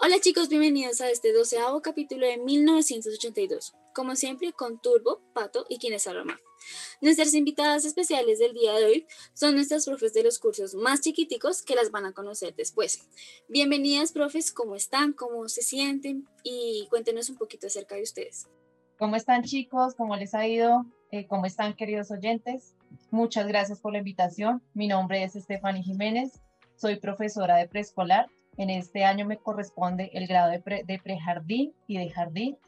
Hola chicos, bienvenidos a este doceavo capítulo de 1982. Como siempre, con Turbo, Pato y quienes hablan Nuestras invitadas especiales del día de hoy son nuestras profes de los cursos más chiquiticos que las van a conocer después. Bienvenidas, profes, ¿cómo están? ¿Cómo se sienten? Y cuéntenos un poquito acerca de ustedes. ¿Cómo están chicos? ¿Cómo les ha ido? Eh, ¿Cómo están queridos oyentes? Muchas gracias por la invitación. Mi nombre es Estefany Jiménez, soy profesora de preescolar en este año me corresponde el grado de, prejardín y de jardín.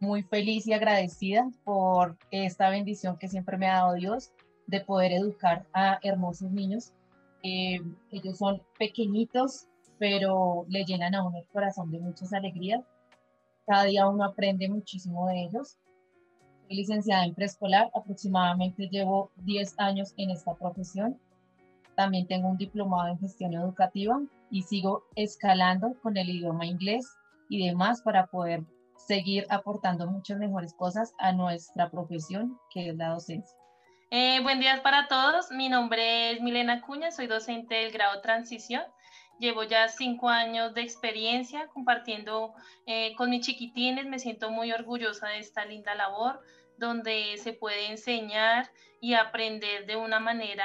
Muy feliz y agradecida por esta bendición que siempre me ha dado Dios de poder educar a hermosos niños. Eh, ellos son pequeñitos, pero le llenan a uno el corazón de muchas alegrías. Cada día uno aprende muchísimo de ellos. Soy licenciada en preescolar, aproximadamente llevo 10 años en esta profesión. También tengo un diplomado en gestión educativa y sigo escalando con el idioma inglés y demás para poder seguir aportando muchas mejores cosas a nuestra profesión, que es la docencia. Eh, buen día para todos. Mi nombre es Milena Cuña, soy docente del grado Transición. Llevo ya cinco años de experiencia compartiendo eh, con mis chiquitines. Me siento muy orgullosa de esta linda labor donde se puede enseñar y aprender de una manera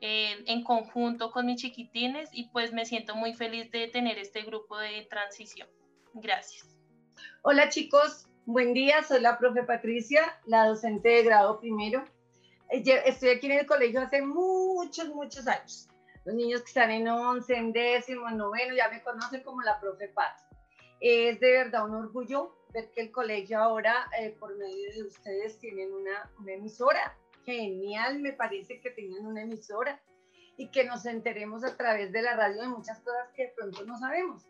en conjunto con mis chiquitines y pues me siento muy feliz de tener este grupo de transición. Gracias. Hola chicos, buen día, soy la profe Patricia, la docente de grado primero. Eh, estoy aquí en el colegio hace muchos, muchos años. Los niños que están en 11, en décimo, en noveno, ya me conocen como la profe Pat. Es de verdad un orgullo ver que el colegio ahora, eh, por medio de ustedes, tienen una, una emisora genial, me parece que tengan una emisora y que nos enteremos a través de la radio de muchas cosas que de pronto no sabemos.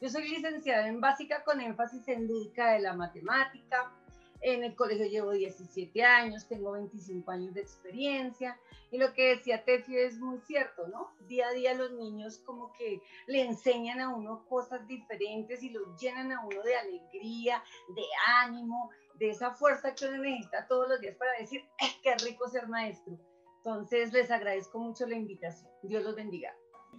Yo soy licenciada en básica con énfasis en lúdica de la matemática. En el colegio llevo 17 años, tengo 25 años de experiencia. Y lo que decía Tefi es muy cierto, ¿no? Día a día los niños como que le enseñan a uno cosas diferentes y los llenan a uno de alegría, de ánimo, de esa fuerza que uno necesita todos los días para decir, ¡eh, qué rico ser maestro! Entonces, les agradezco mucho la invitación. Dios los bendiga.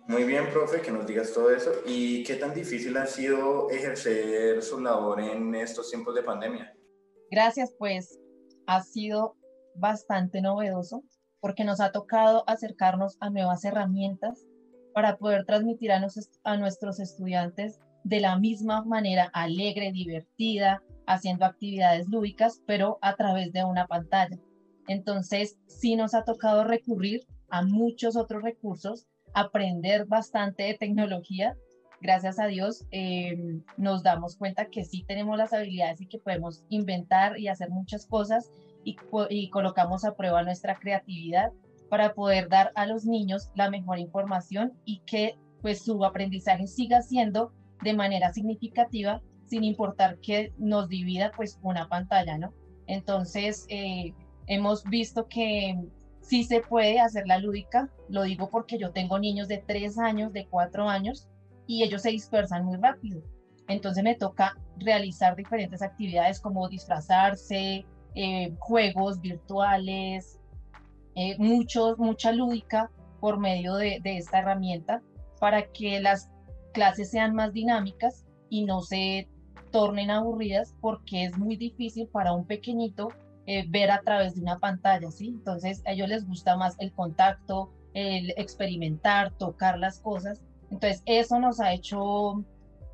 Muy bien, profe, que nos digas todo eso. ¿Y qué tan difícil ha sido ejercer su labor en estos tiempos de pandemia? Gracias, pues ha sido bastante novedoso porque nos ha tocado acercarnos a nuevas herramientas para poder transmitir a, a nuestros estudiantes de la misma manera alegre, divertida, haciendo actividades lúdicas, pero a través de una pantalla. Entonces, sí nos ha tocado recurrir a muchos otros recursos, aprender bastante de tecnología. Gracias a Dios em, nos damos cuenta que sí tenemos las habilidades y que podemos inventar y hacer muchas cosas y, y colocamos a prueba nuestra creatividad para poder dar a los niños la mejor información y que pues su aprendizaje siga siendo de manera significativa sin importar que nos divida pues una pantalla, ¿no? Entonces, eh, hemos visto que sí se puede hacer la lúdica, lo digo porque yo tengo niños de tres años, de cuatro años, y ellos se dispersan muy rápido. Entonces me toca realizar diferentes actividades como disfrazarse, eh, juegos virtuales, eh, mucha lúdica por medio de esta herramienta para que las clases sean más dinámicas y no se tornen aburridas porque es muy difícil para un pequeñito eh, ver a través de una pantalla, ¿sí? Entonces a ellos les gusta más el contacto, el experimentar, tocar las cosas. Entonces eso nos ha hecho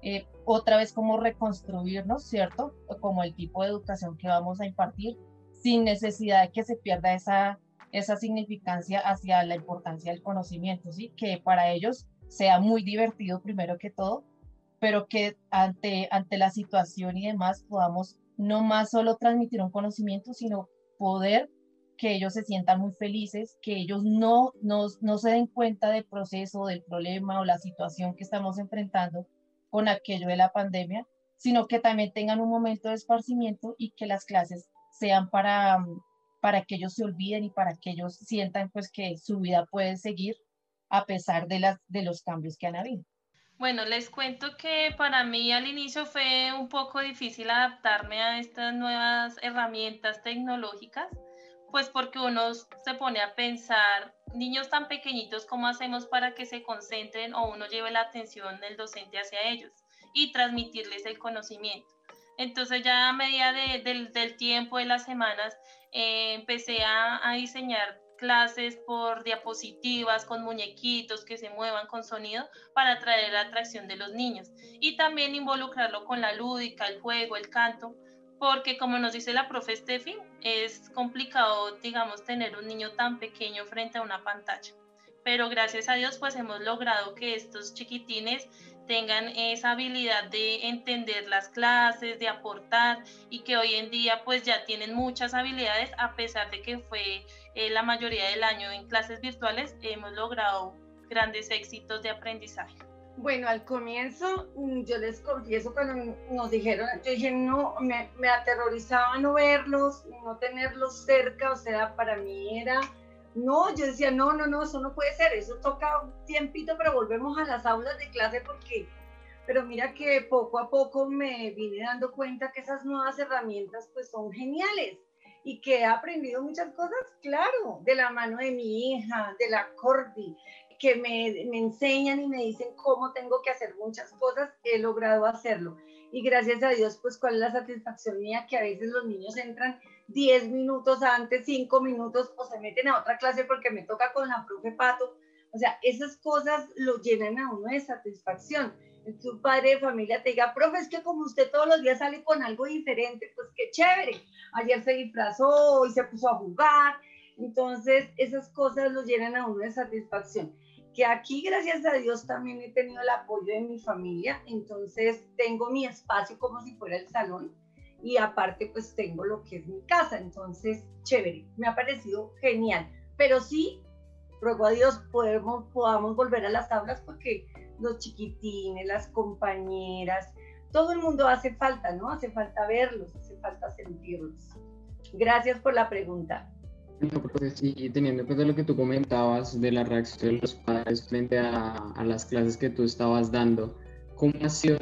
eh, otra vez como reconstruirnos, ¿cierto? Como el tipo de educación que vamos a impartir, sin necesidad de que se pierda esa, esa significancia hacia la importancia del conocimiento, ¿sí? Que para ellos sea muy divertido primero que todo, pero que ante, ante la situación y demás podamos no más solo transmitir un conocimiento, sino poder que ellos se sientan muy felices, que ellos no, no, no se den cuenta del proceso, del problema o la situación que estamos enfrentando con aquello de la pandemia, sino que también tengan un momento de esparcimiento y que las clases sean para, para que ellos se olviden y para que ellos sientan pues que su vida puede seguir a pesar de, las, de los cambios que han habido. Bueno, les cuento que para mí al inicio fue un poco difícil adaptarme a estas nuevas herramientas tecnológicas, pues porque uno se pone a pensar, niños tan pequeñitos, ¿cómo hacemos para que se concentren o uno lleve la atención del docente hacia ellos? y transmitirles el conocimiento. Entonces ya a medida del, tiempo, de las semanas, eh, empecé a, a diseñar clases por diapositivas con muñequitos que se muevan con sonido para atraer la atracción de los niños y también involucrarlo con la lúdica, el juego, el canto, porque como nos dice la profe Steffi, es complicado, digamos, tener un niño tan pequeño frente a una pantalla. Pero gracias a Dios, pues hemos logrado que estos chiquitines tengan esa habilidad de entender las clases, de aportar y que hoy en día pues ya tienen muchas habilidades a pesar de que fue eh, la mayoría del año en clases virtuales, hemos logrado grandes éxitos de aprendizaje. Bueno, al comienzo mm, yo les confieso cuando nos dijeron, yo dije, no, me, me aterrorizaba no verlos, no tenerlos cerca, o sea, para mí era no, yo decía, no, no, no, eso no puede ser, eso toca un tiempito, pero volvemos a las aulas de clase porque, pero mira que poco a poco me vine dando cuenta que esas nuevas herramientas pues son geniales y que he aprendido muchas cosas, claro, de la mano de mi hija, de la Cordy, que me, me enseñan y me dicen cómo tengo que hacer muchas cosas, he logrado hacerlo. Y gracias a Dios, pues cuál es la satisfacción mía que a veces los niños entran 10 minutos antes, 5 minutos o se meten a otra clase porque me toca con la profe Pato. O sea, esas cosas lo llenan a uno de satisfacción. Un padre de familia te diga, profe, es que como usted todos los días sale con algo diferente, pues qué chévere. Ayer se disfrazó y se puso a jugar. Entonces, esas cosas lo llenan a uno de satisfacción. Que aquí, gracias a Dios, también he tenido el apoyo de mi familia. Entonces, tengo mi espacio como si fuera el salón y aparte pues tengo lo que es mi casa, entonces chévere, me ha parecido genial, pero sí, ruego a Dios podemos, podamos volver a las aulas porque los chiquitines, las compañeras, todo el mundo hace falta, ¿no? Hace falta verlos, hace falta sentirlos. Gracias por la pregunta. y teniendo en cuenta lo que tú comentabas de la reacción de los padres frente a, a las clases que tú estabas dando, ¿Cómo ha sido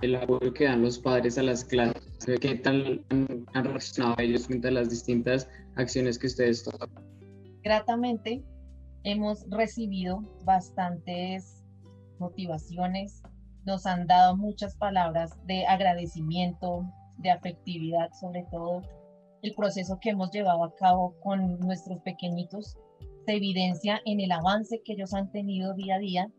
el apoyo que dan los padres a las clases? ¿Qué tal han, reaccionado ellos frente a las distintas acciones que ustedes toman? Gratamente hemos recibido bastantes motivaciones, nos han dado muchas palabras de agradecimiento, de afectividad sobre todo. El proceso que hemos llevado a cabo con nuestros pequeñitos se evidencia en el avance que ellos han tenido día a día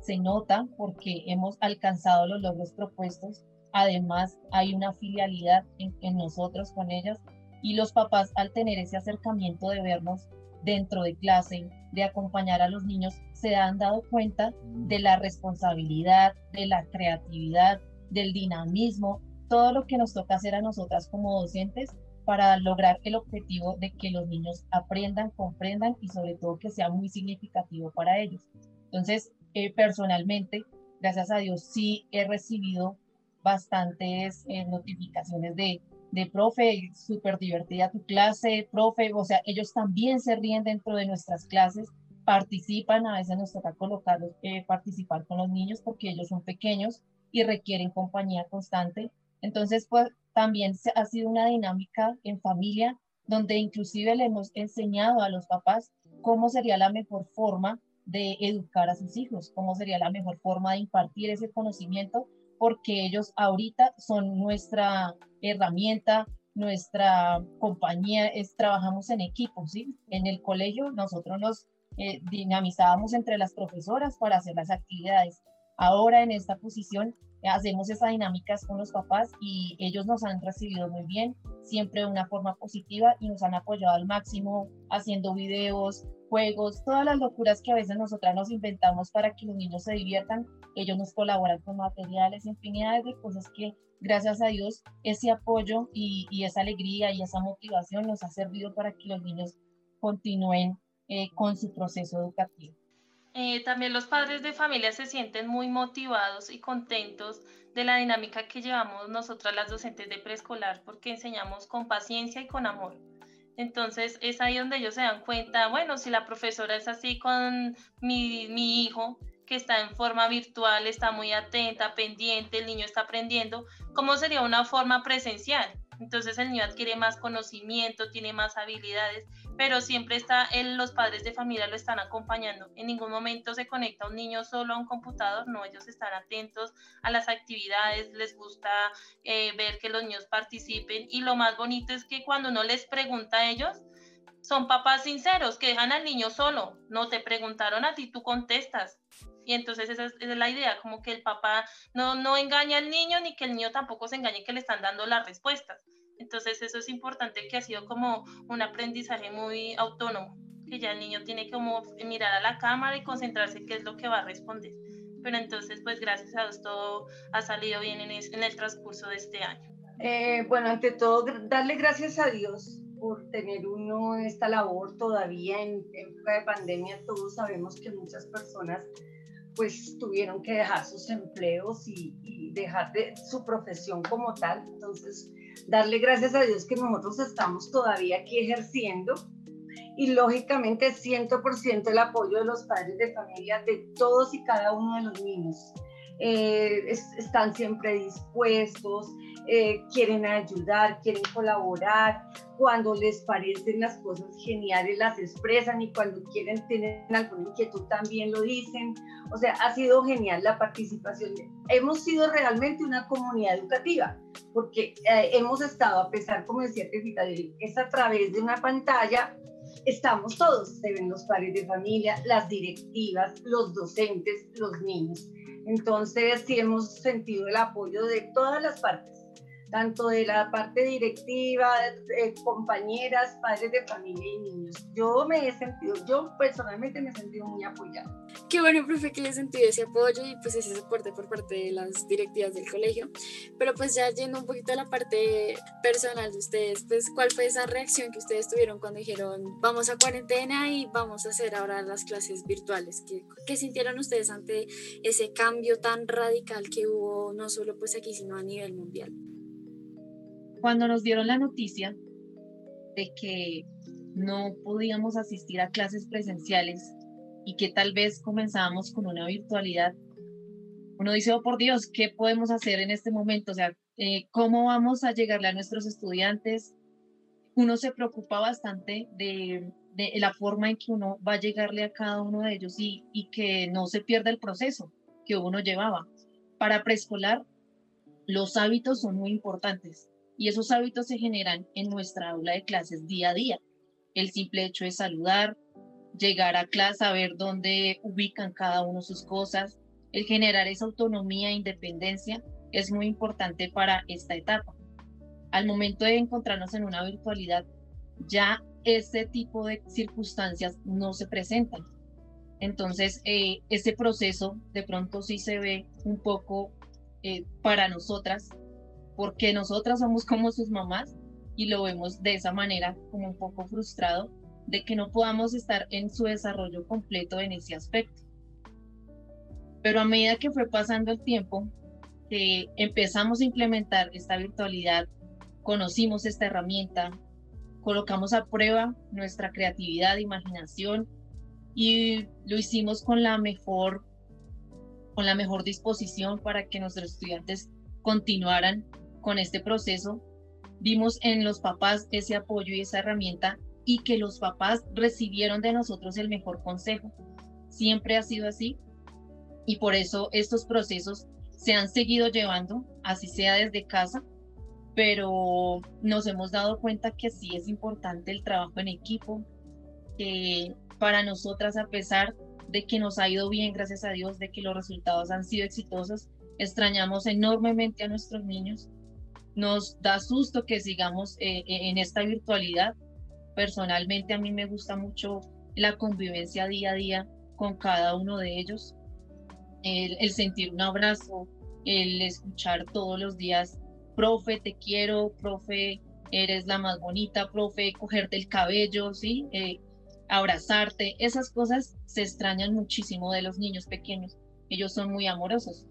se nota porque hemos alcanzado los logros propuestos. Además, hay una filialidad en, nosotros con ellas y los papás al tener ese acercamiento de vernos dentro de clase, de acompañar a los niños, se han dado cuenta de la responsabilidad, de la creatividad, del dinamismo, todo lo que nos toca hacer a nosotras como docentes para lograr el objetivo de que los niños aprendan, comprendan y sobre todo que sea muy significativo para ellos. Entonces, eh, personalmente, gracias a Dios, sí he recibido bastantes eh, notificaciones de, de profe, súper divertida tu clase, profe, o sea, ellos también se ríen dentro de nuestras clases, participan, a veces nos toca colocarlos, eh, participar con los niños porque ellos son pequeños y requieren compañía constante. Entonces, pues también ha sido una dinámica en familia donde inclusive le hemos enseñado a los papás cómo sería la mejor forma de educar a sus hijos, cómo sería la mejor forma de impartir ese conocimiento, porque ellos ahorita son nuestra herramienta, nuestra compañía, es, trabajamos en equipo, ¿sí? En el colegio nosotros nos eh, dinamizábamos entre las profesoras para hacer las actividades. Ahora en esta posición hacemos esas dinámicas con los papás y ellos nos han recibido muy bien, siempre de una forma positiva y nos han apoyado al máximo haciendo videos, juegos, todas las locuras que a veces nosotras nos inventamos para que los niños se diviertan, ellos nos colaboran con materiales, infinidades de cosas que gracias a Dios ese apoyo y, esa alegría y esa motivación nos ha servido para que los niños continúen eh, con su proceso educativo. Eh, también los padres de familia se sienten muy motivados y contentos de la dinámica que llevamos nosotras las docentes de preescolar porque enseñamos con paciencia y con amor. Entonces es ahí donde ellos se dan cuenta, bueno, si la profesora es así con mi, mi hijo, que está en forma virtual, está muy atenta, pendiente, el niño está aprendiendo, ¿cómo sería una forma presencial? Entonces el niño adquiere más conocimiento, tiene más habilidades, pero siempre está, él, los padres de familia lo están acompañando. En ningún momento se conecta un niño solo a un computador, no, ellos están atentos a las actividades, les gusta eh, ver que los niños participen y lo más bonito es que cuando uno les pregunta a ellos, son papás sinceros que dejan al niño solo, no te preguntaron a ti, tú contestas. Y entonces esa es, la idea, como que el papá no, no engaña al niño ni que el niño tampoco se engañe que le están dando las respuestas. Entonces eso es importante que ha sido como un aprendizaje muy autónomo, que ya el niño tiene como mirar a la cámara y concentrarse qué es lo que va a responder. Pero entonces pues gracias a Dios todo ha salido bien en, en el transcurso de este año. Eh, bueno, ante todo, darle gracias a Dios por tener uno esta labor todavía en época de pandemia. Todos sabemos que muchas personas pues tuvieron que dejar sus empleos y, dejar de su profesión como tal. Entonces, darle gracias a Dios que nosotros estamos todavía aquí ejerciendo y lógicamente 100% el apoyo de los padres de familia de todos y cada uno de los niños. Eh, están siempre dispuestos, eh, quieren ayudar, quieren colaborar, cuando les parecen las cosas geniales las expresan y cuando quieren tener alguna inquietud también lo dicen. O sea, ha sido genial la participación. Hemos sido realmente una comunidad educativa porque eh, hemos estado, a pesar, como decía Tefita, es a través de una pantalla, estamos todos, se ven los padres de familia, las directivas, los docentes, los niños. Entonces, sí hemos sentido el apoyo de todas las partes tanto de la parte directiva, compañeras, padres de familia y niños. Yo me he sentido, yo personalmente me he sentido muy apoyada. Qué bueno, profe, que le he sentido ese apoyo y pues ese soporte por parte de las directivas del colegio. Pero pues ya yendo un poquito a la parte personal de ustedes, pues ¿cuál fue esa reacción que ustedes tuvieron cuando dijeron vamos a cuarentena y vamos a hacer ahora las clases virtuales? ¿Qué, qué sintieron ustedes ante ese cambio tan radical que hubo no solo pues aquí, sino a nivel mundial? Cuando nos dieron la noticia de que no podíamos asistir a clases presenciales y que tal vez comenzábamos con una virtualidad, uno dice, oh por Dios, ¿qué podemos hacer en este momento? O sea, eh, ¿cómo vamos a llegarle a nuestros estudiantes? Uno se preocupa bastante de, de, la forma en que uno va a llegarle a cada uno de ellos y, y que no se pierda el proceso que uno llevaba. Para preescolar, los hábitos son muy importantes y esos hábitos se generan en nuestra aula de clases día a día. El simple hecho de saludar, llegar a clase, saber dónde ubican cada uno sus cosas, el generar esa autonomía e independencia es muy importante para esta etapa. Al momento de encontrarnos en una virtualidad, ya ese tipo de circunstancias no se presentan. Entonces, eh, ese proceso de pronto sí se ve un poco eh, para nosotras porque nosotras somos como sus mamás y lo vemos de esa manera como un poco frustrado de que no podamos estar en su desarrollo completo en ese aspecto. Pero a medida que fue pasando el tiempo, que empezamos a implementar esta virtualidad, conocimos esta herramienta, colocamos a prueba nuestra creatividad, imaginación y lo hicimos con la mejor con la mejor disposición para que nuestros estudiantes continuaran con este proceso, vimos en los papás ese apoyo y esa herramienta y que los papás recibieron de nosotros el mejor consejo. Siempre ha sido así y por eso estos procesos se han seguido llevando, así sea desde casa, pero nos hemos dado cuenta que sí es importante el trabajo en equipo, que para nosotras, a pesar de que nos ha ido bien, gracias a Dios, de que los resultados han sido exitosos, extrañamos enormemente a nuestros niños nos da susto que sigamos eh, eh, en esta virtualidad. Personalmente a mí me gusta mucho la convivencia día a día con cada uno de ellos, el, sentir un abrazo, el escuchar todos los días, profe, te quiero, profe, eres la más bonita, profe, cogerte el cabello, ¿sí? Eh, abrazarte, esas cosas se extrañan muchísimo de los niños pequeños. Ellos son muy amorosos,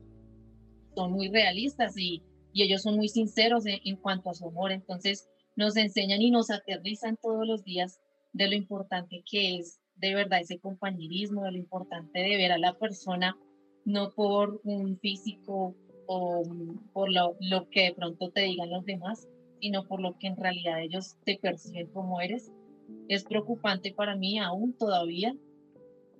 son muy realistas y y ellos son muy sinceros en, cuanto a su amor, entonces nos enseñan y nos aterrizan todos los días de lo importante que es de verdad ese compañerismo, de lo importante de ver a la persona no por un físico o por lo, lo que de pronto te digan los demás, sino por lo que en realidad ellos te perciben como eres. Es preocupante para mí aún todavía.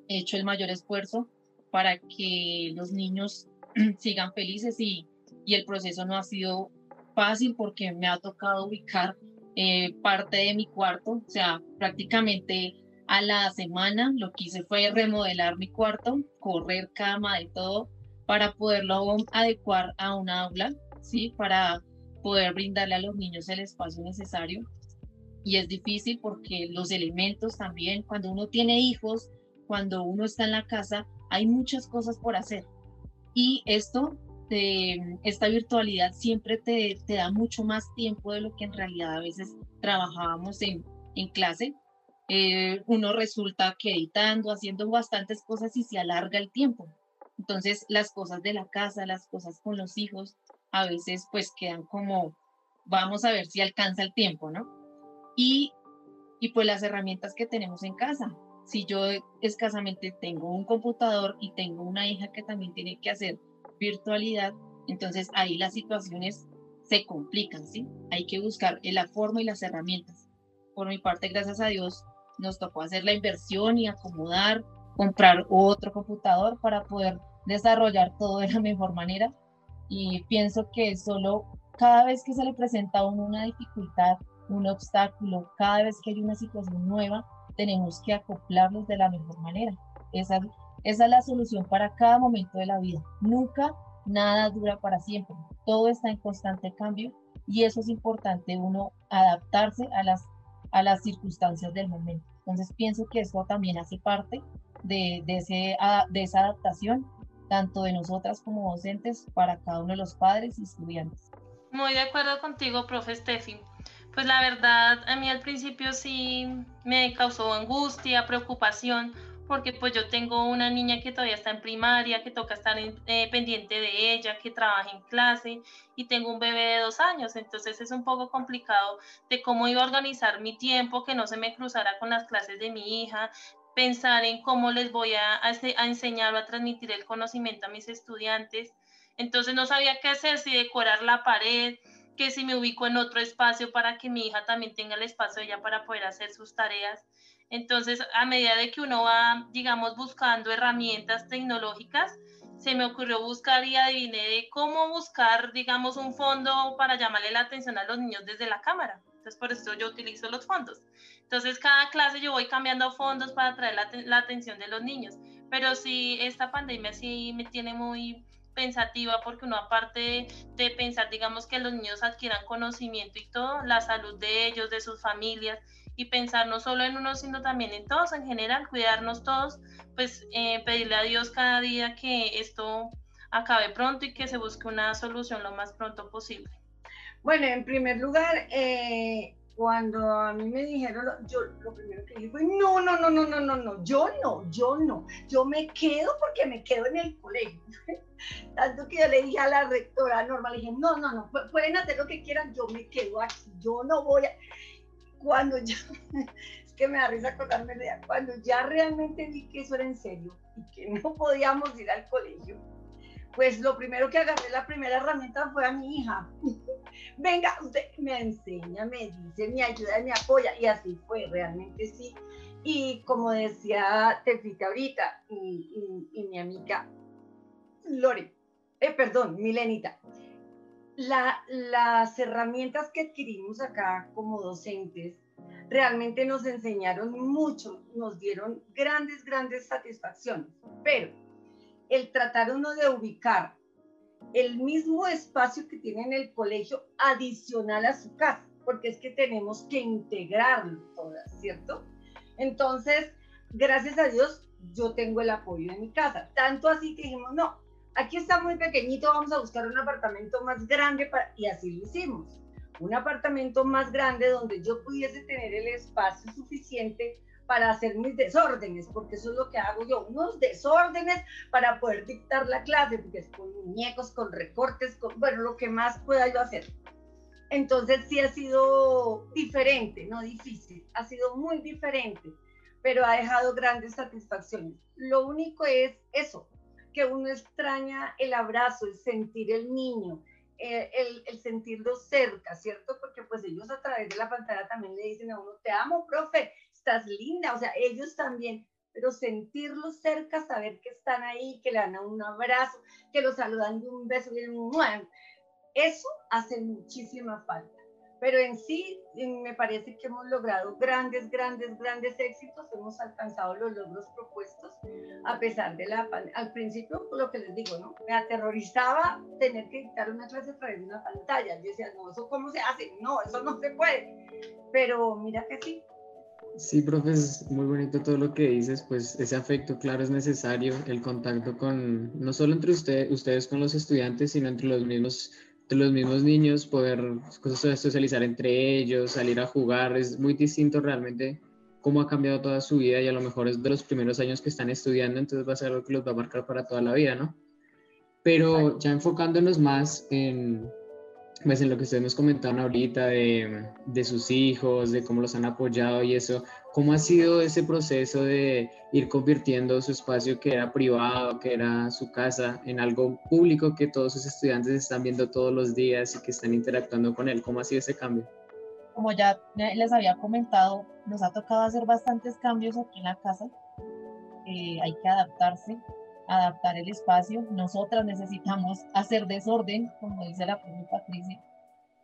He hecho el mayor esfuerzo para que los niños sigan felices y, y el proceso no ha sido fácil porque me ha tocado ubicar eh, parte de mi cuarto, o sea, prácticamente a la semana lo que hice fue remodelar mi cuarto, correr cama, de todo, para poderlo adecuar a un aula, ¿sí? Para poder brindarle a los niños el espacio necesario. Y es difícil porque los elementos también, cuando uno tiene hijos, cuando uno está en la casa, hay muchas cosas por hacer. Y esto, de, esta virtualidad siempre te, te da mucho más tiempo de lo que en realidad a veces trabajábamos en, en clase. Eh, uno resulta que editando, haciendo bastantes cosas y se alarga el tiempo. Entonces las cosas de la casa, las cosas con los hijos, a veces pues quedan como, vamos a ver si alcanza el tiempo, ¿no? Y, y pues las herramientas que tenemos en casa. Si yo escasamente tengo un computador y tengo una hija que también tiene que hacer virtualidad, entonces ahí las situaciones se complican, ¿sí? Hay que buscar la forma y las herramientas. Por mi parte, gracias a Dios, nos tocó hacer la inversión y acomodar, comprar otro computador para poder desarrollar todo de la mejor manera. Y pienso que solo cada vez que se le presenta a una dificultad, un obstáculo, cada vez que hay una situación nueva, tenemos que acoplarnos de la mejor manera. Esa, esa es la solución para cada momento de la vida. Nunca nada dura para siempre. Todo está en constante cambio y eso es importante, uno adaptarse a las a las circunstancias del momento. Entonces pienso que eso también hace parte de, de, ese, de esa adaptación, tanto de nosotras como docentes, para cada uno de los padres y estudiantes. Muy de acuerdo contigo, profe Steffi. Pues la verdad, a mí al principio sí me causó angustia, preocupación, porque pues yo tengo una niña que todavía está en primaria, que toca estar eh, pendiente de ella, que trabaja en clase y tengo un bebé de dos años, entonces es un poco complicado de cómo iba a organizar mi tiempo, que no se me cruzara con las clases de mi hija, pensar en cómo les voy a, a enseñar o a transmitir el conocimiento a mis estudiantes. Entonces no sabía qué hacer, si decorar la pared, que si me ubico en otro espacio para que mi hija también tenga el espacio ella para poder hacer sus tareas. Entonces, a medida de que uno va, digamos, buscando herramientas tecnológicas, se me ocurrió buscar y adiviné de cómo buscar, digamos, un fondo para llamarle la atención a los niños desde la cámara. Entonces, por eso yo utilizo los fondos. Entonces, cada clase yo voy cambiando fondos para atraer la, la atención de los niños. Pero sí, esta pandemia sí me tiene muy pensativa porque uno aparte de pensar, digamos, que los niños adquieran conocimiento y todo, la salud de ellos, de sus familias, y pensar no solo en uno, sino también en todos en general, cuidarnos todos, pues eh, pedirle a Dios cada día que esto acabe pronto y que se busque una solución lo más pronto posible. Bueno, en primer lugar, eh, cuando a mí me dijeron, yo lo primero que dije fue, no, no, no, no, no, no, no, yo no, yo no, yo me quedo porque me quedo en el colegio. Tanto que yo le dije a la rectora normal, le dije, no, no, no, pueden hacer lo que quieran, yo me quedo aquí, yo no voy a cuando ya, es que me da risa acordarme de cuando ya realmente vi que eso era en serio y que no podíamos ir al colegio, pues lo primero que agarré, la primera herramienta fue a mi hija. Venga, usted me enseña, me dice, me ayuda, me apoya, y así fue, realmente sí. Y como decía Tefita ahorita, y, mi amiga Lore, eh, perdón, Milenita, las herramientas que adquirimos acá como docentes realmente nos enseñaron mucho, nos dieron grandes, grandes satisfacciones, pero el tratar uno de ubicar el mismo espacio que tiene en el colegio adicional a su casa, porque es que tenemos que integrarlo todas, ¿cierto? Entonces, gracias a Dios, yo tengo el apoyo de mi casa, tanto así que dijimos, no, aquí está muy pequeñito, vamos a buscar un apartamento más grande para... y así lo hicimos. Un apartamento más grande donde yo pudiese tener el espacio suficiente para hacer mis desórdenes, porque eso es lo que hago yo, unos desórdenes para poder dictar la clase, porque es con muñecos, con recortes, con, bueno, lo que más pueda yo hacer. Entonces sí ha sido diferente, no difícil, ha sido muy diferente, pero ha dejado grandes satisfacciones. Lo único es eso, que uno extraña el abrazo, el sentir el niño, eh, el, sentirlo cerca, ¿cierto? Porque pues ellos a través de la pantalla también le dicen a uno, te amo, profe, estás linda, o sea, ellos también, pero sentirlos cerca, saber que están ahí, que le dan un abrazo, que los saludan de un beso, eso hace muchísima falta pero en sí me parece que hemos logrado grandes, grandes, grandes éxitos, hemos alcanzado los logros propuestos a pesar de la al principio lo que les digo, ¿no? Me aterrorizaba tener que dictar una clase a través de una pantalla, yo decía, no, eso cómo se hace, no, eso no se puede, pero mira que sí. Sí, profe, es muy bonito todo lo que dices, pues ese afecto, claro, es necesario, el contacto con, no solo entre usted, ustedes con los estudiantes, sino entre los mismos los mismos niños, poder socializar entre ellos, salir a jugar, es muy distinto realmente cómo ha cambiado toda su vida y a lo mejor es de los primeros años que están estudiando, entonces va a ser algo que los va a marcar para toda la vida, ¿no? Pero ya enfocándonos más en, pues en lo que ustedes nos comentaron ahorita de, de, sus hijos, de cómo los han apoyado y eso, ¿cómo ha sido ese proceso de ir convirtiendo su espacio que era privado, que era su casa, en algo público que todos sus estudiantes están viendo todos los días y que están interactuando con él? ¿Cómo ha sido ese cambio? Como ya les había comentado, nos ha tocado hacer bastantes cambios aquí en la casa. Eh, hay que adaptarse adaptar el espacio. Nosotras necesitamos hacer desorden, como dice la propia Patricia.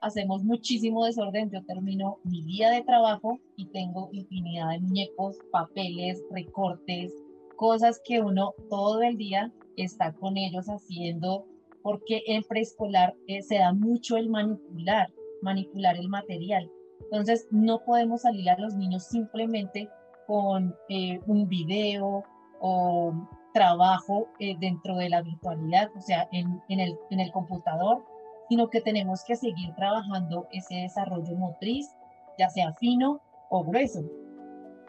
Hacemos muchísimo desorden. Yo termino mi día de trabajo y tengo infinidad de muñecos, papeles, recortes, cosas que uno todo el día está con ellos haciendo, porque en preescolar eh, se da mucho el manipular, manipular el material. Entonces, no podemos salir a los niños simplemente con eh, un video o trabajo eh, dentro de la virtualidad, o sea, en, el computador, sino que tenemos que seguir trabajando ese desarrollo motriz, ya sea fino o grueso.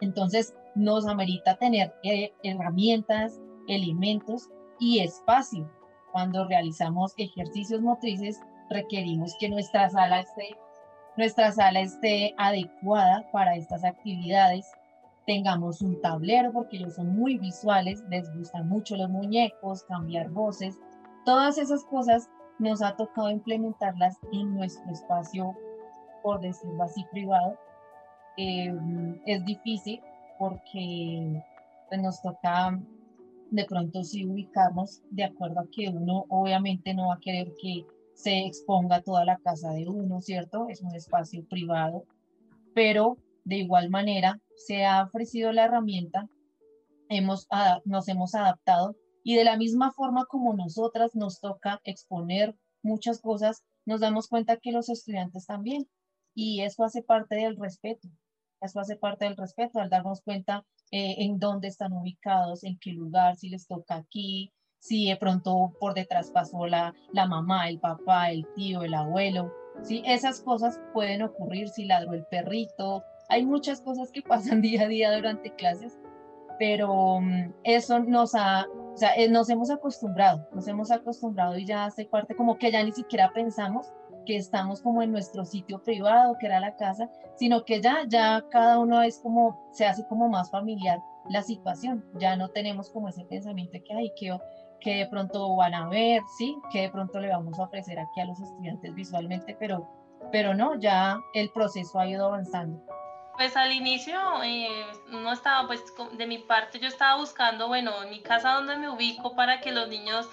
Entonces, nos amerita tener eh, herramientas, elementos y espacio. Cuando realizamos ejercicios motrices, requerimos que nuestra sala esté, nuestra sala esté adecuada para estas actividades tengamos un tablero, porque ellos son muy visuales, les gustan mucho los muñecos, cambiar voces, todas esas cosas nos ha tocado implementarlas en nuestro espacio, por decirlo así, privado. Em, es difícil porque pues, nos toca de pronto sí ubicarnos de acuerdo a que uno obviamente no va a querer que se exponga toda la casa de uno, ¿cierto? Es un espacio privado, pero de igual manera se ha ofrecido la herramienta, hemos, nos hemos adaptado y de la misma forma como nosotras nos toca exponer muchas cosas, nos damos cuenta que los estudiantes también. Y eso hace parte del respeto. Eso hace parte del respeto al darnos cuenta eh, en dónde están ubicados, en qué lugar, si les toca aquí, si de pronto por detrás pasó la, la mamá, el papá, el tío, el abuelo. ¿sí? Esas cosas pueden ocurrir si ladró el perrito, hay muchas cosas que pasan día a día durante clases, pero mm, eso nos ha, o sea, eh, nos hemos acostumbrado, nos hemos acostumbrado y ya hace parte como que ya ni siquiera pensamos que estamos como en nuestro sitio privado, que era la casa, sino que ya, ya cada uno es como, se hace como más familiar la situación, ya no tenemos como ese pensamiento que, ay, que, que de pronto van a ver, sí, que de pronto le vamos a ofrecer aquí a los estudiantes visualmente, pero, pero no, ya el proceso ha ido avanzando. Pues al inicio eh, no estaba, pues de mi parte yo estaba buscando, bueno, en mi casa donde me ubico para que los niños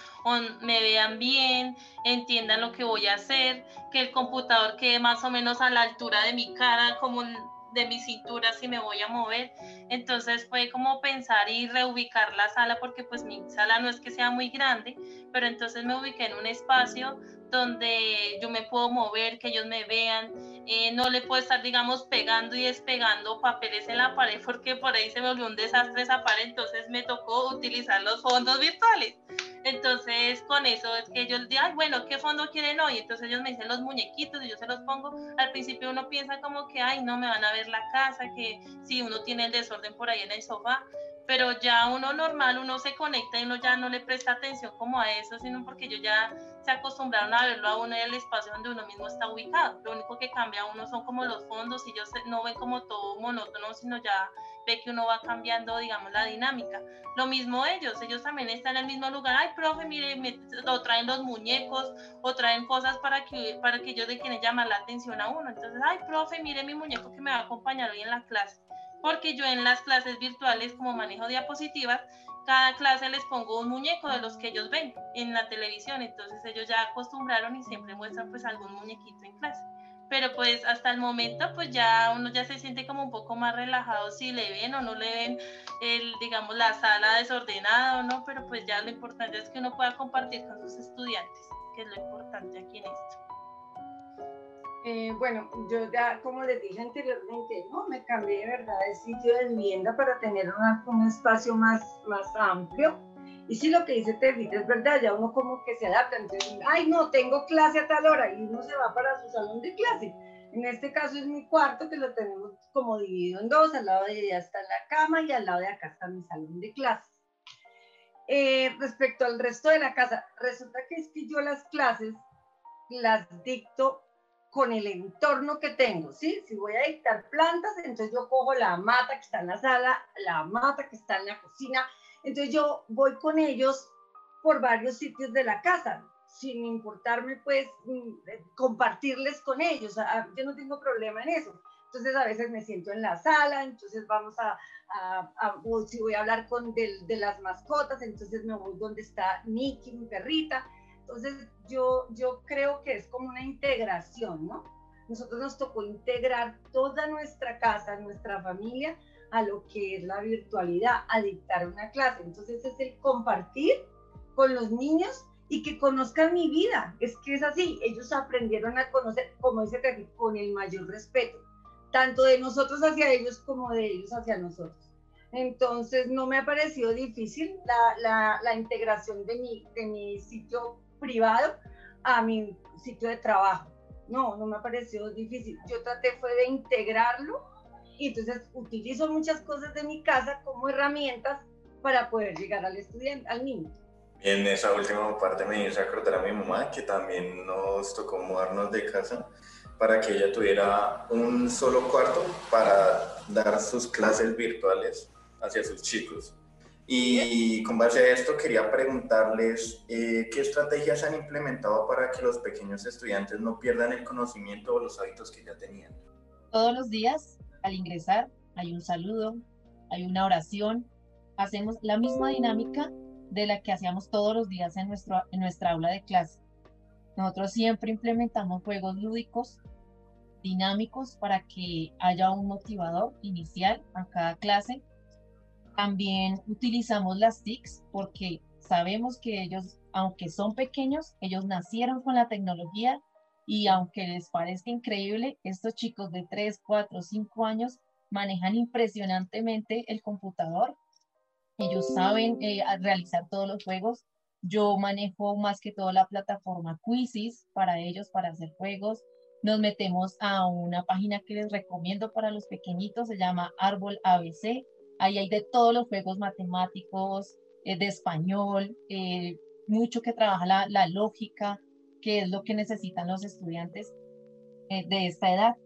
me vean bien, entiendan lo que voy a hacer, que el computador quede más o menos a la altura de mi cara, como de mi cintura si me voy a mover. Entonces fue como pensar y reubicar la sala porque pues mi sala no es que sea muy grande, pero entonces me ubiqué en un espacio donde yo me puedo mover, que ellos me vean, eh, no le puedo estar, digamos, pegando y despegando papeles en la pared porque por ahí se me volvió un desastre esa pared, entonces me tocó utilizar los fondos virtuales. Entonces, con eso es que yo les ay, bueno, ¿qué fondo quieren hoy? Entonces ellos me dicen los muñequitos y yo se los pongo. Al principio uno piensa como que, ay, no me van a ver la casa, que si uno tiene el desorden por ahí en el sofá, pero ya uno normal, uno se conecta y uno ya no le presta atención como a eso, sino porque yo ya se acostumbraron a verlo a uno en el espacio donde uno mismo está ubicado. Lo único que cambia a uno son como los fondos y ellos no ven como todo monótono, sino ya ve que uno va cambiando, digamos, la dinámica. Lo mismo ellos, ellos también están en el mismo lugar, ay, profe, mire, me, o traen los muñecos, o traen cosas para que, para que ellos de quienes llaman la atención a uno. Entonces, ay, profe, mire mi muñeco que me va a acompañar hoy en la clase. Porque yo en las clases virtuales, como manejo diapositivas, cada clase les pongo un muñeco de los que ellos ven en la televisión, entonces ellos ya acostumbraron y siempre muestran pues algún muñequito en clase. Pero pues hasta el momento pues ya uno ya se siente como un poco más relajado si le ven o no le ven el, digamos, la sala desordenada o no, pero pues ya lo importante es que uno pueda compartir con sus estudiantes, que es lo importante aquí en esto. Eh, bueno, yo ya, como les dije anteriormente, no, me cambié de verdad de sitio de vivienda para tener un espacio más, más amplio. Y si lo que dice Tevita es verdad, ya uno como que se adapta. Entonces, ay, no, tengo clase a tal hora y uno se va para su salón de clase. En este caso es mi cuarto, que lo tenemos como dividido en dos. Al lado de ella está la cama y al lado de acá está mi salón de clases. Eh, respecto al resto de la casa, resulta que es que yo las clases las dicto con el entorno que tengo, ¿sí? Si voy a dictar plantas, entonces yo cojo la mata que está en la sala, la mata que está en la cocina, entonces yo voy con ellos por varios sitios de la casa, sin importarme pues mm, eh, compartirles con ellos, yo no tengo problema en eso. Entonces a veces me siento en la sala, entonces vamos a, o si voy a hablar con de, las mascotas, entonces me voy donde está Nikki, mi perrita, entonces, yo, yo creo que es como una integración, ¿no? Nosotros nos tocó integrar toda nuestra casa, nuestra familia, a lo que es la virtualidad, a dictar una clase. Entonces, es el compartir con los niños y que conozcan mi vida. Es que es así, ellos aprendieron a conocer, como dice Terry, con el mayor respeto, tanto de nosotros hacia ellos como de ellos hacia nosotros. Entonces, no me ha parecido difícil la, la, la integración de mi, de mi sitio privado a mi sitio de trabajo. No, no me ha parecido difícil. Yo traté fue de integrarlo y entonces utilizo muchas cosas de mi casa como herramientas para poder llegar al estudiante, al niño. En esa última parte me hizo acordar a mi mamá que también nos tocó mudarnos de casa para que ella tuviera un solo cuarto para dar sus clases virtuales hacia sus chicos. Y con base a esto quería preguntarles eh, qué estrategias han implementado para que los pequeños estudiantes no pierdan el conocimiento o los hábitos que ya tenían. Todos los días, al ingresar, hay un saludo, hay una oración, hacemos la misma dinámica de la que hacíamos todos los días en, nuestro, en nuestra aula de clase. Nosotros siempre implementamos juegos lúdicos, dinámicos, para que haya un motivador inicial a cada clase también utilizamos las TICs porque sabemos que ellos, aunque son pequeños, ellos nacieron con la tecnología y aunque les parezca increíble, estos chicos de 3, 4, 5 años manejan impresionantemente el computador. Ellos saben eh, realizar todos los juegos. Yo manejo más que todo la plataforma Quizzes para ellos, para hacer juegos. Nos metemos a una página que les recomiendo para los pequeñitos, se llama Árbol ABC. Ahí hay de todos los juegos matemáticos, eh, de español, eh, mucho que trabaja la, lógica, que es lo que necesitan los estudiantes eh, de esta edad.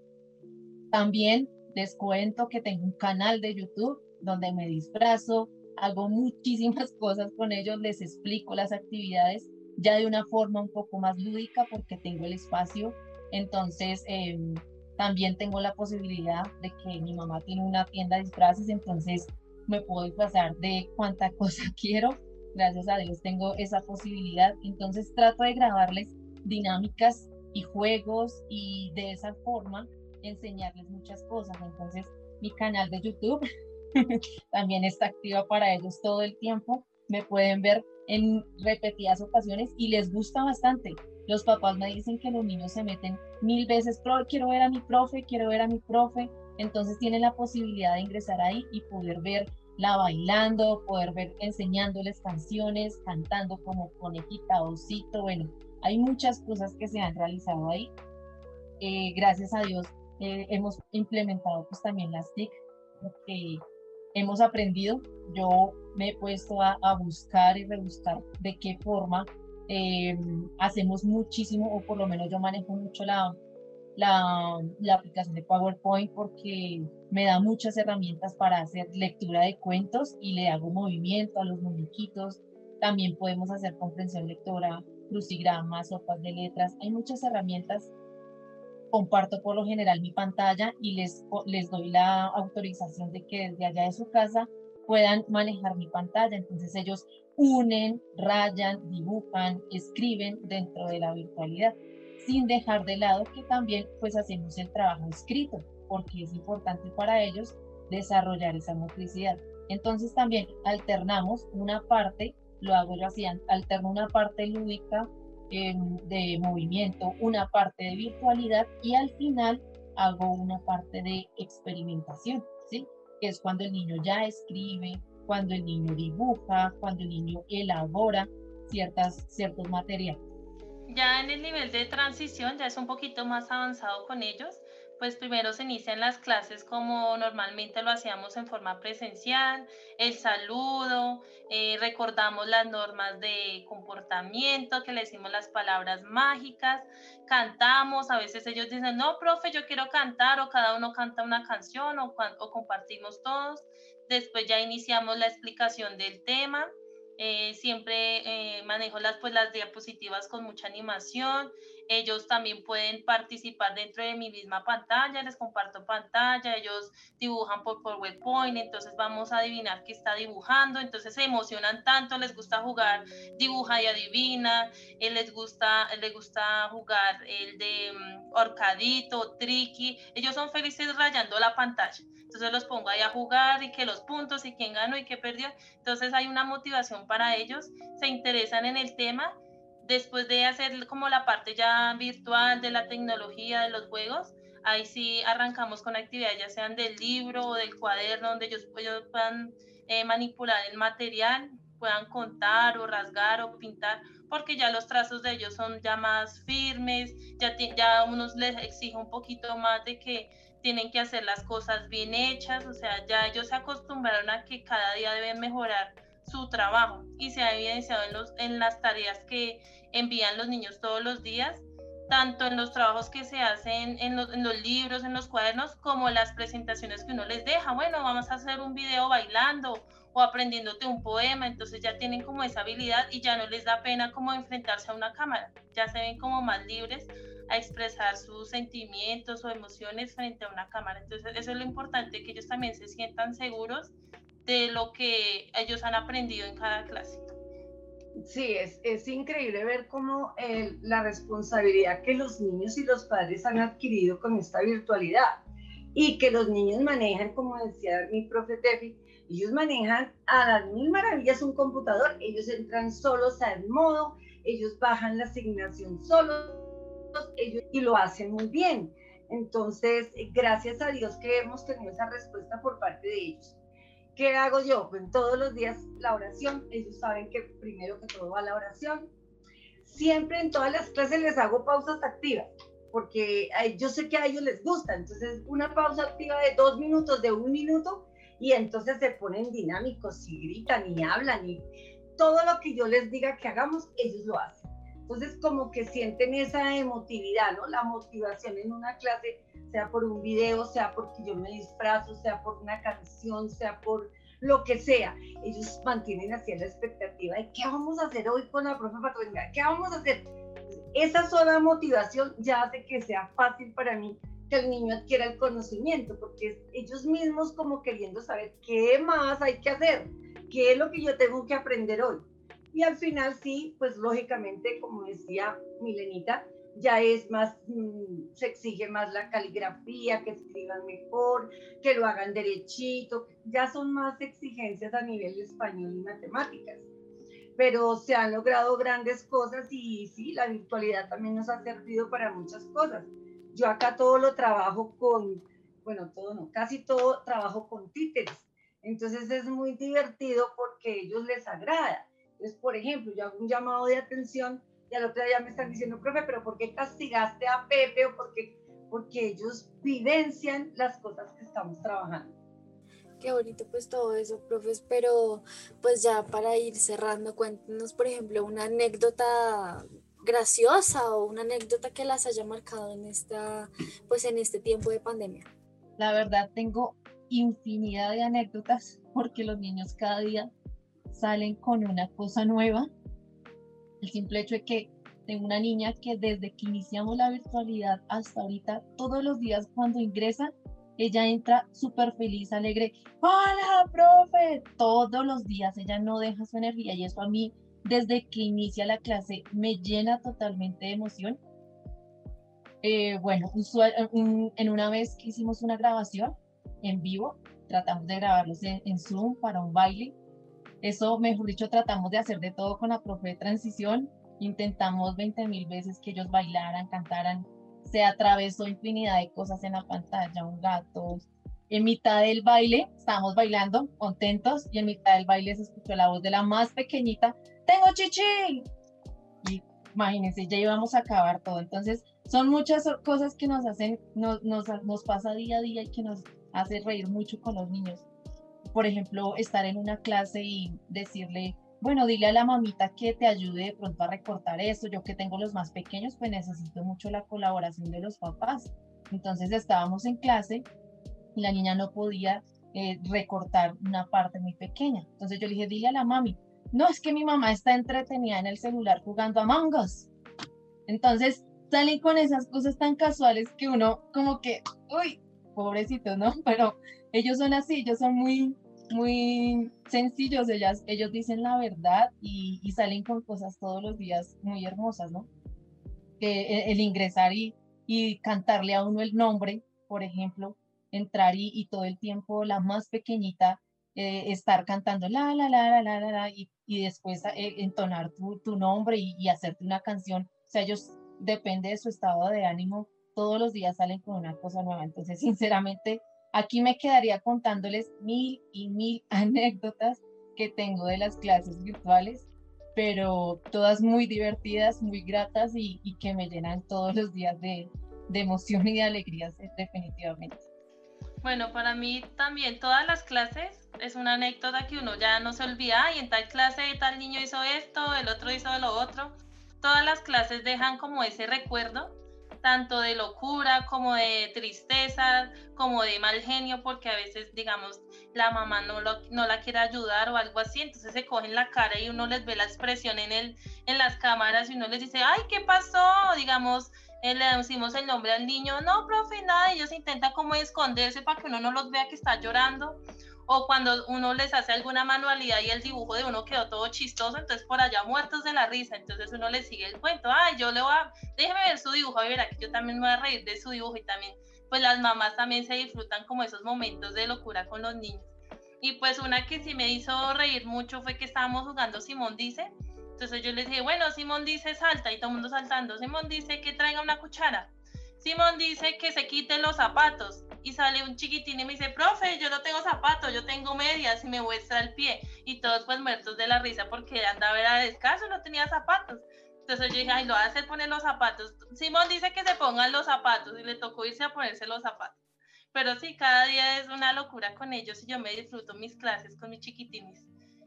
También les cuento que tengo un canal de YouTube donde me disfrazo, hago muchísimas cosas con ellos, les explico las actividades ya de una forma un poco más lúdica porque tengo el espacio. Entonces, em, también tengo la posibilidad de que mi mamá tiene una tienda de disfraces, entonces me puedo disfrazar de cuánta cosa quiero. Gracias a Dios tengo esa posibilidad. Entonces trato de grabarles dinámicas y juegos y de esa forma enseñarles muchas cosas. Entonces mi canal de YouTube también está activa para ellos todo el tiempo. Me pueden ver en repetidas ocasiones y les gusta bastante. Los papás me dicen que los niños se meten mil veces, quiero ver a mi profe, quiero ver a mi profe. Entonces tienen la posibilidad de ingresar ahí y poder verla bailando, poder ver enseñándoles canciones, cantando como conejita, osito. Bueno, hay muchas cosas que se han realizado ahí. Eh, gracias a Dios eh, hemos implementado pues también las TIC, porque hemos aprendido. Yo me he puesto a, a buscar y rebuscar de qué forma eh, hacemos muchísimo, o por lo menos yo manejo mucho la, la, la, aplicación de PowerPoint porque me da muchas herramientas para hacer lectura de cuentos y le hago movimiento a los muñequitos. También podemos hacer comprensión lectora, crucigramas, sopas de letras. Hay muchas herramientas. Comparto por lo general mi pantalla y les, les doy la autorización de que desde allá de su casa puedan manejar mi pantalla. Entonces ellos unen, rayan, dibujan, escriben dentro de la virtualidad sin dejar de lado que también pues hacemos el trabajo escrito, porque es importante para ellos desarrollar esa motricidad. Entonces también alternamos una parte, lo hago yo así, alterno una parte lúdica em, de movimiento, una parte de virtualidad y al final hago una parte de experimentación. Es cuando el niño ya escribe, cuando el niño dibuja, cuando el niño elabora ciertas, ciertos materiales. Ya en el nivel de transición ya es un poquito más avanzado con ellos, pues primero se inician las clases como normalmente lo hacíamos en forma presencial, el saludo, eh, recordamos las normas de comportamiento, que le decimos las palabras mágicas, cantamos, a veces ellos dicen, no, profe, yo quiero cantar o cada uno canta una canción o, compartimos todos, después ya iniciamos la explicación del tema eh, siempre eh, manejo las, pues, las diapositivas con mucha animación. Ellos también pueden participar dentro de mi misma pantalla, les comparto pantalla, ellos dibujan por PowerPoint, entonces vamos a adivinar qué está dibujando, entonces se emocionan tanto, les gusta jugar dibuja y adivina, eh, les, gusta, les gusta jugar el de um, horcadito, tricky, ellos son felices rayando la pantalla. Entonces los pongo ahí a jugar y que los puntos y quién ganó y qué perdió. Entonces hay una motivación para ellos, se interesan en el tema. Después de hacer como la parte ya virtual de la tecnología, de los juegos, ahí sí arrancamos con actividades ya sean del libro o del cuaderno donde ellos, puedan eh, manipular el material, puedan contar o rasgar o pintar, porque ya los trazos de ellos son ya más firmes, ya, ya unos les exige un poquito más de que tienen que hacer las cosas bien hechas, o sea, ya ellos se acostumbraron a que cada día deben mejorar su trabajo y se ha evidenciado en, los, en las tareas que envían los niños todos los días, tanto en los trabajos que se hacen en los, en los libros, en los cuadernos, como las presentaciones que uno les deja. Bueno, vamos a hacer un video bailando o aprendiéndote un poema, entonces ya tienen como esa habilidad y ya no les da pena como enfrentarse a una cámara, ya se ven como más libres a expresar sus sentimientos o emociones frente a una cámara. Entonces, eso es lo importante, que ellos también se sientan seguros de lo que ellos han aprendido en cada clase. Sí, es, es increíble ver cómo la responsabilidad que los niños y los padres han adquirido con esta virtualidad y que los niños manejan, como decía mi profe Tefi, ellos manejan a las mil maravillas un computador, ellos entran solos al modo, ellos bajan la asignación solos, ellos y lo hacen muy bien. Entonces, gracias a Dios que hemos tenido esa respuesta por parte de ellos. ¿Qué hago yo? Pues todos los días la oración. Ellos saben que primero que todo va la oración. Siempre en todas las clases les hago pausas activas, porque yo sé que a ellos les gusta. Entonces, una pausa activa de dos minutos, de un minuto, y entonces se ponen dinámicos y gritan y hablan y todo lo que yo les diga que hagamos, ellos lo hacen. Entonces, como que sienten esa emotividad, ¿no? La motivación en una clase, sea por un video, sea porque yo me disfrazo, sea por una canción, sea por lo que sea. Ellos mantienen así la expectativa de qué vamos a hacer hoy con la profe Patrona, qué vamos a hacer. Esa sola motivación ya hace que sea fácil para mí que el niño adquiera el conocimiento, porque ellos mismos como queriendo saber qué más hay que hacer, qué es lo que yo tengo que aprender hoy. Y al final sí, pues lógicamente, como decía Milenita, ya es más, mm, se exige más la caligrafía, que escriban mejor, que lo hagan derechito, ya son más exigencias a nivel español y matemáticas. Pero se han logrado grandes cosas y sí, la virtualidad también nos ha servido para muchas cosas. Yo acá todo lo trabajo con, bueno, todo no, casi todo trabajo con títeres. Entonces es muy divertido porque a ellos les agrada entonces, por ejemplo, yo hago un llamado de atención y al otro día me están diciendo, profe, pero ¿por qué castigaste a Pepe? O porque, porque ellos vivencian las cosas que estamos trabajando. Qué bonito pues todo eso, profes, pero pues ya para ir cerrando, cuéntenos, por ejemplo, una anécdota graciosa o una anécdota que las haya marcado en esta, pues en este tiempo de pandemia. La verdad tengo infinidad de anécdotas porque los niños cada día salen con una cosa nueva. El simple hecho de que tengo una niña que desde que iniciamos la virtualidad hasta ahorita, todos los días cuando ingresa, ella entra súper feliz, alegre. Hola, profe. Todos los días ella no deja su energía y eso a mí, desde que inicia la clase, me llena totalmente de emoción. Eh, bueno, en una vez que hicimos una grabación en vivo, tratamos de grabarlos en Zoom para un baile. Eso, mejor dicho, tratamos de hacer de todo con la profe de transición. Intentamos 20 mil veces que ellos bailaran, cantaran, se atravesó infinidad de cosas en la pantalla, un gato. En mitad del baile, estábamos bailando, contentos, y en mitad del baile se escuchó la voz de la más pequeñita, ¡Tengo chichi! Y imagínense, ya íbamos a acabar todo. Entonces, son muchas cosas que nos hacen, nos, nos, nos pasa día a día y que nos hace reír mucho con los niños. Por ejemplo, estar en una clase y decirle, bueno, dile a la mamita que te ayude de pronto a recortar eso. Yo que tengo los más pequeños, pues necesito mucho la colaboración de los papás. Entonces estábamos en clase y la niña no podía eh, recortar una parte muy pequeña. Entonces yo le dije, dile a la mami, no, es que mi mamá está entretenida en el celular jugando a Us. Entonces salen con esas cosas tan casuales que uno como que, uy, pobrecito, ¿no? Pero ellos son así, ellos son muy, muy sencillos, ellas, ellos dicen la verdad y, salen con cosas todos los días muy hermosas, ¿no? Eh, el, ingresar y, cantarle a uno el nombre, por ejemplo, entrar y, todo el tiempo la más pequeñita eh, estar cantando la, la, la, la, la, la, y, y después eh, entonar tu, tu nombre y, hacerte una canción. O sea, ellos, depende de su estado de ánimo, todos los días salen con una cosa nueva. Entonces, sinceramente, Aquí me quedaría contándoles mil y mil anécdotas que tengo de las clases virtuales, pero todas muy divertidas, muy gratas y, que me llenan todos los días de, de emoción y de alegría, definitivamente. Bueno, para mí también todas las clases es una anécdota que uno ya no se olvida, y en tal clase tal niño hizo esto, el otro hizo lo otro. Todas las clases dejan como ese recuerdo tanto de locura como de tristeza, como de mal genio, porque a veces, digamos, la mamá no, lo, no la quiere ayudar o algo así, entonces se cogen la cara y uno les ve la expresión en, el, en las cámaras y uno les dice, ay, ¿qué pasó? Digamos, eh, le decimos el nombre al niño, no, profe, nada, ellos intentan como esconderse para que uno no los vea que está llorando o cuando uno les hace alguna manualidad y el dibujo de uno quedó todo chistoso, entonces por allá muertos de la risa, entonces uno le sigue el cuento, ay, yo le voy a, déjeme ver su dibujo, y verá que yo también me voy a reír de su dibujo y también, pues las mamás también se disfrutan como esos momentos de locura con los niños. Y pues una que sí me hizo reír mucho fue que estábamos jugando Simón dice, entonces yo les dije, bueno, Simón dice salta y todo el mundo saltando, Simón dice que traiga una cuchara, Simón dice que se quiten los zapatos y sale un chiquitín y me dice, profe, yo no tengo zapatos, yo tengo medias y me muestra el pie. Y todos pues muertos de la risa porque andaba era descalzo, no tenía zapatos. Entonces yo dije, ay, lo va a hacer poner los zapatos. Simón dice que se pongan los zapatos y le tocó irse a ponerse los zapatos. Pero sí, cada día es una locura con ellos y yo me disfruto mis clases con mis chiquitines.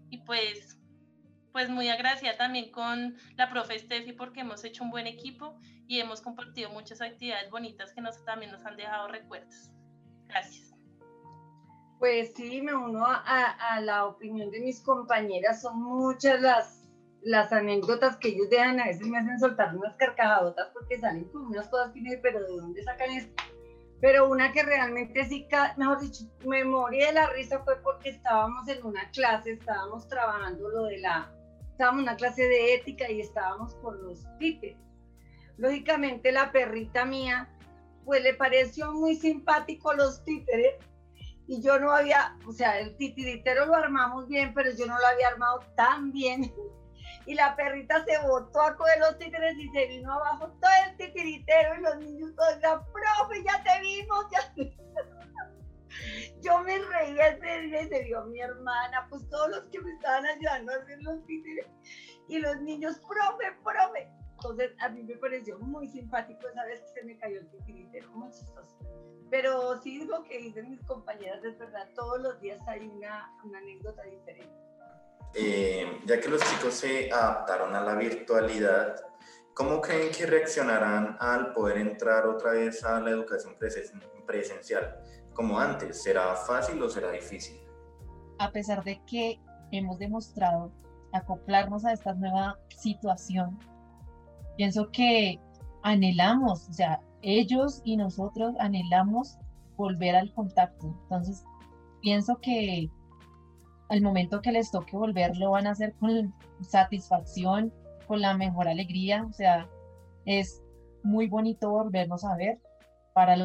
Y pues pues muy agradecida también con la profe Steffi porque hemos hecho un buen equipo y hemos compartido muchas actividades bonitas que nos, también nos han dejado recuerdos. Gracias. Pues sí, me uno a, a, la opinión de mis compañeras, son muchas las, las anécdotas que ellos dejan, a veces me hacen soltar unas carcajadotas porque salen con unas cosas que pero ¿de dónde sacan esto? Pero una que realmente sí, mejor dicho, me morí de la risa fue porque estábamos en una clase, estábamos trabajando lo de la estábamos en una clase de ética y estábamos con los títeres. Lógicamente la perrita mía, pues le pareció muy simpático los títeres y yo no había, o sea, el titiritero lo armamos bien, pero yo no lo había armado tan bien. Y la perrita se botó a coger los títeres y se vino abajo todo el titiritero y los niños todos, profe, ya te vimos, ya te yo me reía ese día y se vio mi hermana, pues todos los que me estaban ayudando a hacer los títeres y los niños, profe, profe. Entonces a mí me pareció muy simpático esa vez que se me cayó el titiritero, muy chistoso. Pero sí lo que dicen mis compañeras, es verdad, todos los días hay una, una anécdota diferente. Eh, ya que los chicos se adaptaron a la virtualidad, ¿Cómo creen que reaccionarán al poder entrar otra vez a la educación presencial? Como antes, ¿será fácil o será difícil? A pesar de que hemos demostrado acoplarnos a esta nueva situación, pienso que anhelamos, o sea, ellos y nosotros anhelamos volver al contacto. Entonces, pienso que al momento que les toque volver lo van a hacer con satisfacción, con la mejor alegría. O sea, es muy bonito volvernos a ver. Para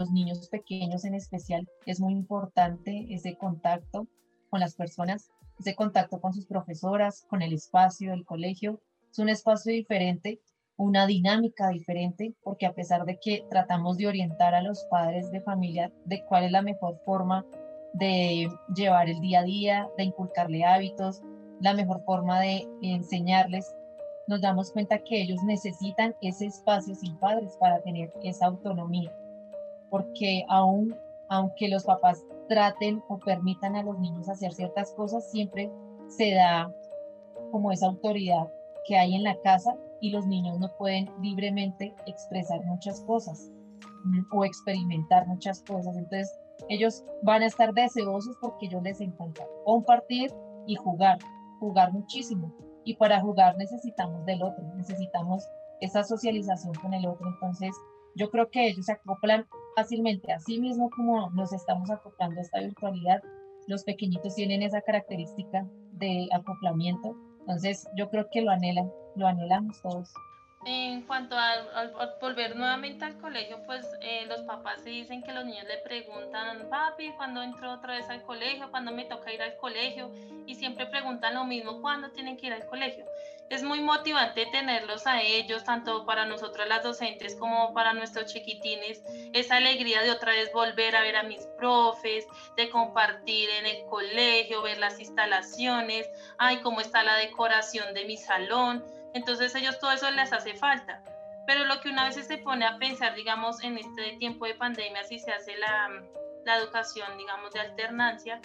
los niños pequeños en especial es muy importante ese contacto con las personas, ese contacto con sus profesoras, con el espacio del colegio. Es un espacio diferente una dinámica diferente, porque a pesar de que tratamos de orientar a los padres de familia de cuál es la mejor forma de llevar el día a día, de inculcarle hábitos, la mejor forma de enseñarles, nos damos cuenta que ellos necesitan ese espacio sin padres para tener esa autonomía, porque aún aunque los papás traten o permitan a los niños hacer ciertas cosas, siempre se da como esa autoridad que hay en la casa y los niños no pueden libremente expresar muchas cosas mm, o experimentar muchas cosas. Entonces, ellos van a estar deseosos porque yo les encanta compartir y jugar, jugar muchísimo. Y para jugar necesitamos del otro, necesitamos esa socialización con el otro. Entonces, yo creo que ellos se acoplan fácilmente, así mismo como nos estamos acoplando a esta virtualidad. Los pequeñitos tienen esa característica de acoplamiento. Entonces, yo creo que lo anhelan lo anhelamos todos. En cuanto al, volver nuevamente al colegio, pues eh, los papás se dicen que los niños le preguntan, papi, ¿cuándo entro otra vez al colegio? ¿Cuándo me toca ir al colegio? Y siempre preguntan lo mismo, ¿cuándo tienen que ir al colegio? Es muy motivante tenerlos a ellos, tanto para nosotros las docentes como para nuestros chiquitines, esa alegría de otra vez volver a ver a mis profes, de compartir en el colegio, ver las instalaciones, ay, cómo está la decoración de mi salón entonces ellos todo eso les hace falta. Pero lo que una vez se pone a pensar, digamos, en este tiempo de pandemia, si se hace la, la educación, digamos, de alternancia,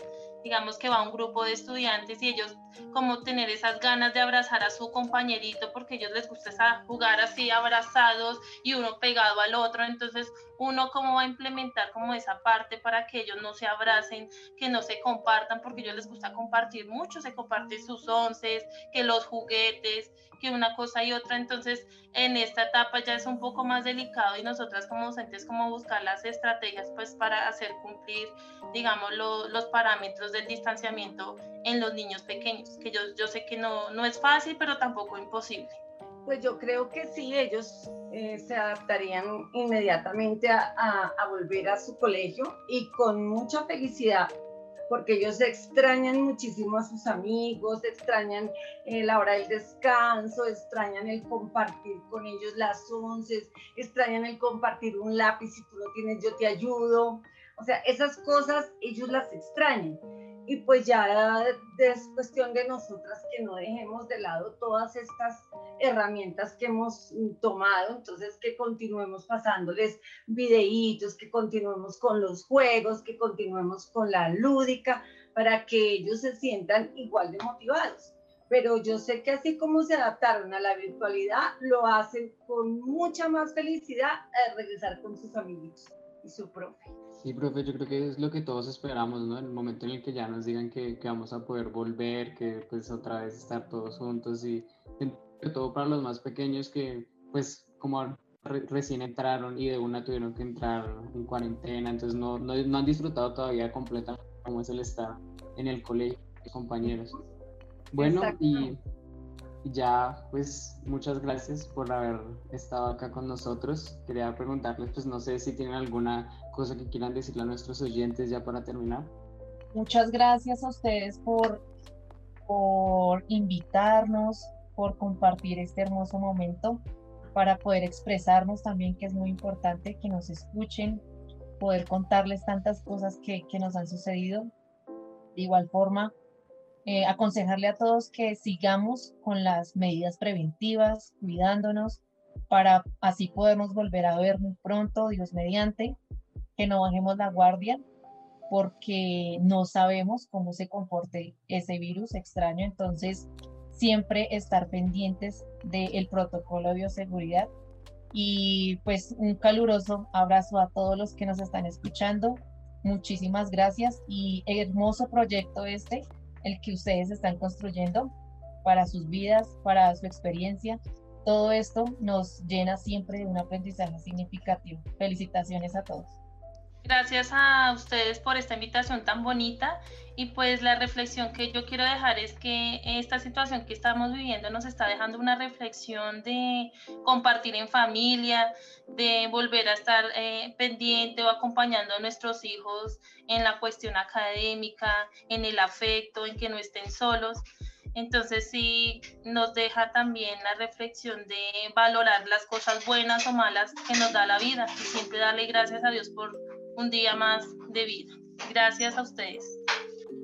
digamos que va un grupo de estudiantes y ellos como tener esas ganas de abrazar a su compañerito porque a ellos les gusta jugar así abrazados y uno pegado al otro, entonces uno cómo va a implementar como esa parte para que ellos no se abracen, que no se compartan porque ellos les gusta compartir mucho, se comparten sus onces, que los juguetes, que una cosa y otra, entonces en esta etapa ya es un poco más delicado y nosotras como docentes como buscar las estrategias pues para hacer cumplir digamos los parámetros del distanciamiento en los niños pequeños, que yo, yo sé que no, no es fácil, pero tampoco imposible. Pues yo creo que sí, ellos eh, se adaptarían inmediatamente a, a, volver a su colegio y con mucha felicidad, porque ellos extrañan muchísimo a sus amigos, extrañan eh, la hora del descanso, extrañan el compartir con ellos las once, extrañan el compartir un lápiz, si tú no tienes yo te ayudo. O sea, esas cosas ellos las extrañan y pues ya es cuestión de nosotras que no dejemos de lado todas estas herramientas que hemos tomado, entonces que continuemos pasándoles videitos, que continuemos con los juegos, que continuemos con la lúdica, para que ellos se sientan igual de motivados. Pero yo sé que así como se adaptaron a la virtualidad, lo hacen con mucha más felicidad al regresar con sus amigos y su profe. Sí, profe, yo creo que es lo que todos esperamos, ¿no? En el momento en el que ya nos digan que, que vamos a poder volver, que pues otra vez estar todos juntos y sobre todo para los más pequeños que pues como recién entraron y de una tuvieron que entrar en cuarentena, entonces no, no, no han disfrutado todavía completamente como es el estar en el colegio, compañeros. Bueno, y ya, pues muchas gracias por haber estado acá con nosotros. Quería preguntarles, pues no sé si tienen alguna cosa que quieran decirle a nuestros oyentes ya para terminar. Muchas gracias a ustedes por, por invitarnos, por compartir este hermoso momento, para poder expresarnos también, que es muy importante que nos escuchen, poder contarles tantas cosas que, que nos han sucedido. De igual forma, eh, aconsejarle a todos que sigamos con las medidas preventivas, cuidándonos, para así podernos volver a ver muy pronto, Dios mediante, que no bajemos la guardia, porque no sabemos cómo se comporte ese virus extraño. Entonces, siempre estar pendientes del protocolo de bioseguridad. Y pues un caluroso abrazo a todos los que nos están escuchando. Muchísimas gracias y hermoso proyecto este, el que ustedes están construyendo para sus vidas, para su experiencia. Todo esto nos llena siempre de un aprendizaje significativo. Felicitaciones a todos. Gracias a ustedes por esta invitación tan bonita y pues la reflexión que yo quiero dejar es que esta situación que estamos viviendo nos está dejando una reflexión de compartir en familia, de volver a estar eh, pendiente o acompañando a nuestros hijos en la cuestión académica, en el afecto, en que no estén solos. Entonces sí nos deja también la reflexión de valorar las cosas buenas o malas que nos da la vida y siempre darle gracias a Dios por un día más de vida. Gracias a ustedes.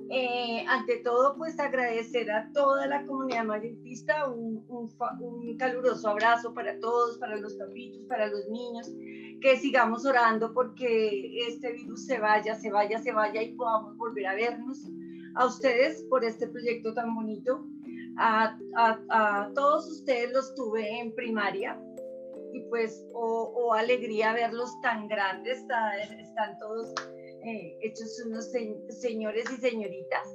Eh, ante todo, pues agradecer a toda la comunidad madridista, un, un, caluroso abrazo para todos, para los papitos, para los niños, que sigamos orando porque este virus se vaya, se vaya, se vaya y podamos volver a vernos. A ustedes por este proyecto tan bonito. A, a, a todos ustedes los tuve en primaria, y pues, o, alegría verlos tan grandes, están todos eh, hechos unos señores y señoritas.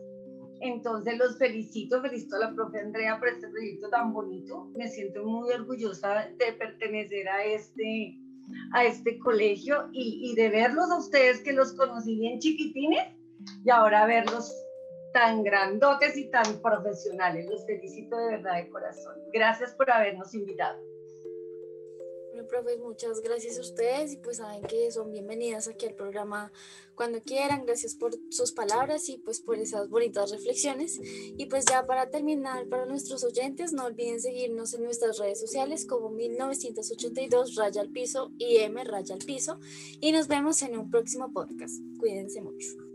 Entonces los felicito, felicito a la profe Andrea por este proyecto tan bonito. Me siento muy orgullosa de pertenecer a este, a este colegio y, y de verlos a ustedes que los conocí bien chiquitines y ahora verlos tan grandotes y tan profesionales. Los felicito de verdad de corazón. Gracias por habernos invitado profe, muchas gracias a ustedes y pues saben que son bienvenidas aquí al programa cuando quieran. Gracias por sus palabras y pues por esas bonitas reflexiones. Y pues ya para terminar, para nuestros oyentes, no olviden seguirnos en nuestras redes sociales como 1982 Raya al Piso y M Raya al Piso. Y nos vemos en un próximo podcast. Cuídense mucho.